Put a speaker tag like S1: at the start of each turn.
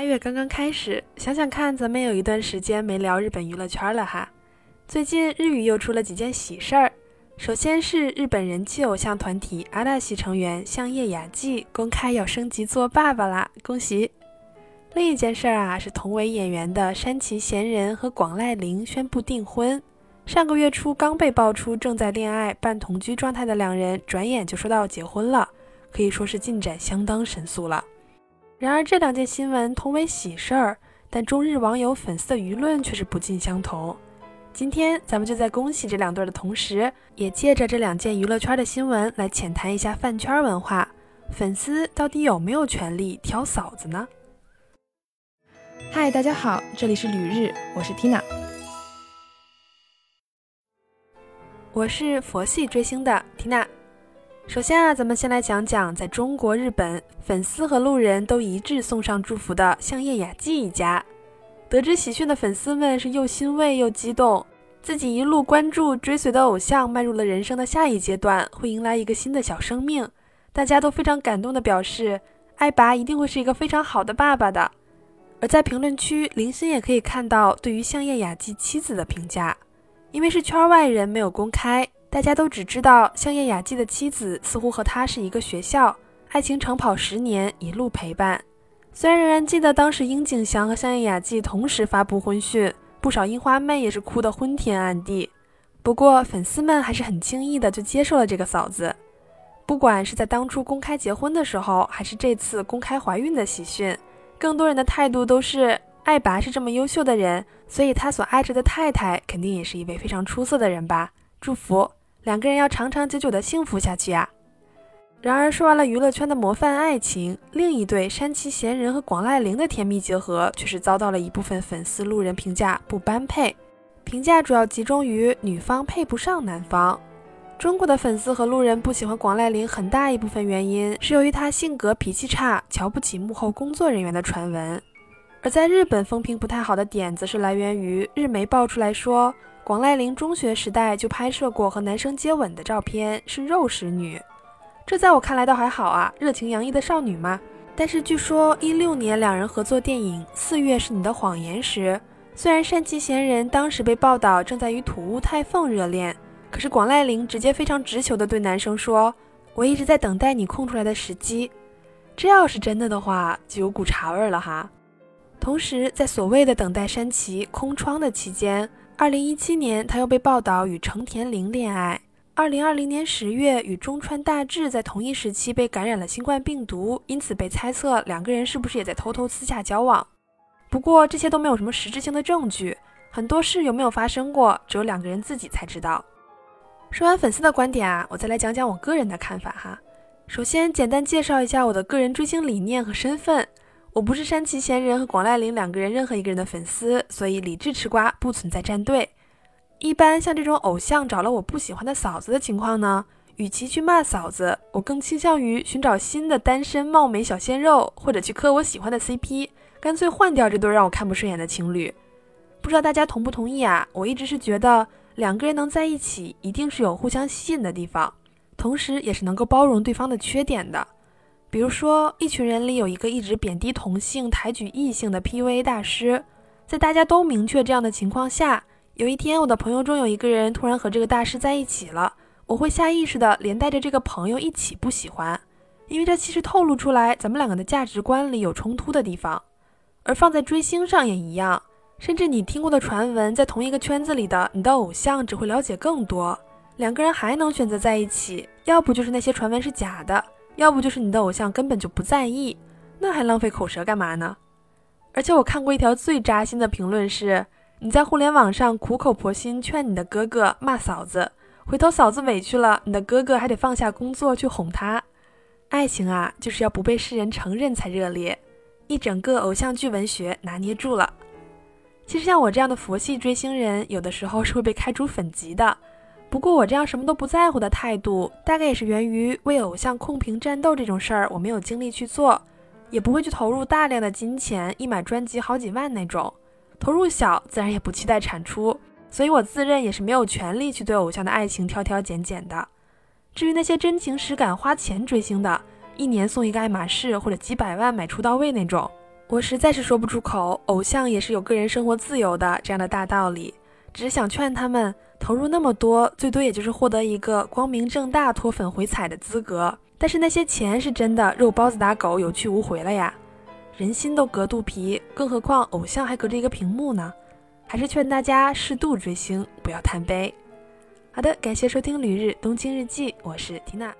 S1: 八月刚刚开始，想想看，咱们有一段时间没聊日本娱乐圈了哈。最近日语又出了几件喜事儿，首先是日本人气偶像团体阿大西成员相叶雅纪公开要升级做爸爸啦，恭喜！另一件事儿啊，是同为演员的山崎贤人和广濑铃宣布订婚。上个月初刚被爆出正在恋爱半同居状态的两人，转眼就说到结婚了，可以说是进展相当神速了。然而，这两件新闻同为喜事儿，但中日网友粉丝的舆论却是不尽相同。今天，咱们就在恭喜这两对的同时，也借着这两件娱乐圈的新闻来浅谈一下饭圈文化。粉丝到底有没有权利挑嫂子呢？
S2: 嗨，大家好，这里是旅日，我是 Tina，
S1: 我是佛系追星的 Tina。首先啊，咱们先来讲讲在中国、日本粉丝和路人都一致送上祝福的相叶雅纪一家。得知喜讯的粉丝们是又欣慰又激动，自己一路关注追随的偶像迈入了人生的下一阶段，会迎来一个新的小生命。大家都非常感动地表示，爱拔一定会是一个非常好的爸爸的。而在评论区，零星也可以看到对于相叶雅纪妻子的评价，因为是圈外人，没有公开。大家都只知道香叶雅纪的妻子似乎和他是一个学校，爱情长跑十年，一路陪伴。虽然仍然记得当时樱井翔和香叶雅纪同时发布婚讯，不少樱花妹也是哭得昏天暗地。不过粉丝们还是很轻易的就接受了这个嫂子。不管是在当初公开结婚的时候，还是这次公开怀孕的喜讯，更多人的态度都是爱拔是这么优秀的人，所以他所爱着的太太肯定也是一位非常出色的人吧？祝福。两个人要长长久久的幸福下去呀！然而说完了娱乐圈的模范爱情，另一对山崎贤人和广濑铃的甜蜜结合却是遭到了一部分粉丝路人评价不般配。评价主要集中于女方配不上男方。中国的粉丝和路人不喜欢广濑铃，很大一部分原因是由于她性格脾气差，瞧不起幕后工作人员的传闻。而在日本风评不太好的点，则是来源于日媒爆出来说。广濑铃中学时代就拍摄过和男生接吻的照片，是肉食女。这在我看来倒还好啊，热情洋溢的少女嘛。但是据说一六年两人合作电影《四月是你的谎言》时，虽然山崎贤人当时被报道正在与土屋太凤热恋，可是广濑铃直接非常直球的对男生说：“我一直在等待你空出来的时机。”这要是真的的话，就有股茶味了哈。同时，在所谓的等待山崎空窗的期间。二零一七年，他又被报道与成田玲恋爱。二零二零年十月，与中川大志在同一时期被感染了新冠病毒，因此被猜测两个人是不是也在偷偷私下交往。不过这些都没有什么实质性的证据，很多事有没有发生过，只有两个人自己才知道。说完粉丝的观点啊，我再来讲讲我个人的看法哈。首先，简单介绍一下我的个人追星理念和身份。我不是山崎贤人和广濑铃两个人任何一个人的粉丝，所以理智吃瓜不存在站队。一般像这种偶像找了我不喜欢的嫂子的情况呢，与其去骂嫂子，我更倾向于寻找新的单身貌美小鲜肉，或者去磕我喜欢的 CP，干脆换掉这对让我看不顺眼的情侣。不知道大家同不同意啊？我一直是觉得两个人能在一起，一定是有互相吸引的地方，同时也是能够包容对方的缺点的。比如说，一群人里有一个一直贬低同性、抬举异性的 PUA 大师，在大家都明确这样的情况下，有一天我的朋友中有一个人突然和这个大师在一起了，我会下意识的连带着这个朋友一起不喜欢，因为这其实透露出来咱们两个的价值观里有冲突的地方。而放在追星上也一样，甚至你听过的传闻，在同一个圈子里的你的偶像只会了解更多，两个人还能选择在一起，要不就是那些传闻是假的。要不就是你的偶像根本就不在意，那还浪费口舌干嘛呢？而且我看过一条最扎心的评论是：你在互联网上苦口婆心劝你的哥哥骂嫂子，回头嫂子委屈了，你的哥哥还得放下工作去哄她。爱情啊，就是要不被世人承认才热烈。一整个偶像剧文学拿捏住了。其实像我这样的佛系追星人，有的时候是会被开除粉籍的。不过我这样什么都不在乎的态度，大概也是源于为偶像控评战斗这种事儿，我没有精力去做，也不会去投入大量的金钱，一买专辑好几万那种，投入小，自然也不期待产出，所以我自认也是没有权利去对偶像的爱情挑挑拣拣的。至于那些真情实感花钱追星的，一年送一个爱马仕或者几百万买出到位那种，我实在是说不出口，偶像也是有个人生活自由的这样的大道理。只是想劝他们投入那么多，最多也就是获得一个光明正大脱粉回踩的资格。但是那些钱是真的肉包子打狗，有去无回了呀！人心都隔肚皮，更何况偶像还隔着一个屏幕呢？还是劝大家适度追星，不要贪杯。好的，感谢收听《旅日东京日记》，我是缇娜。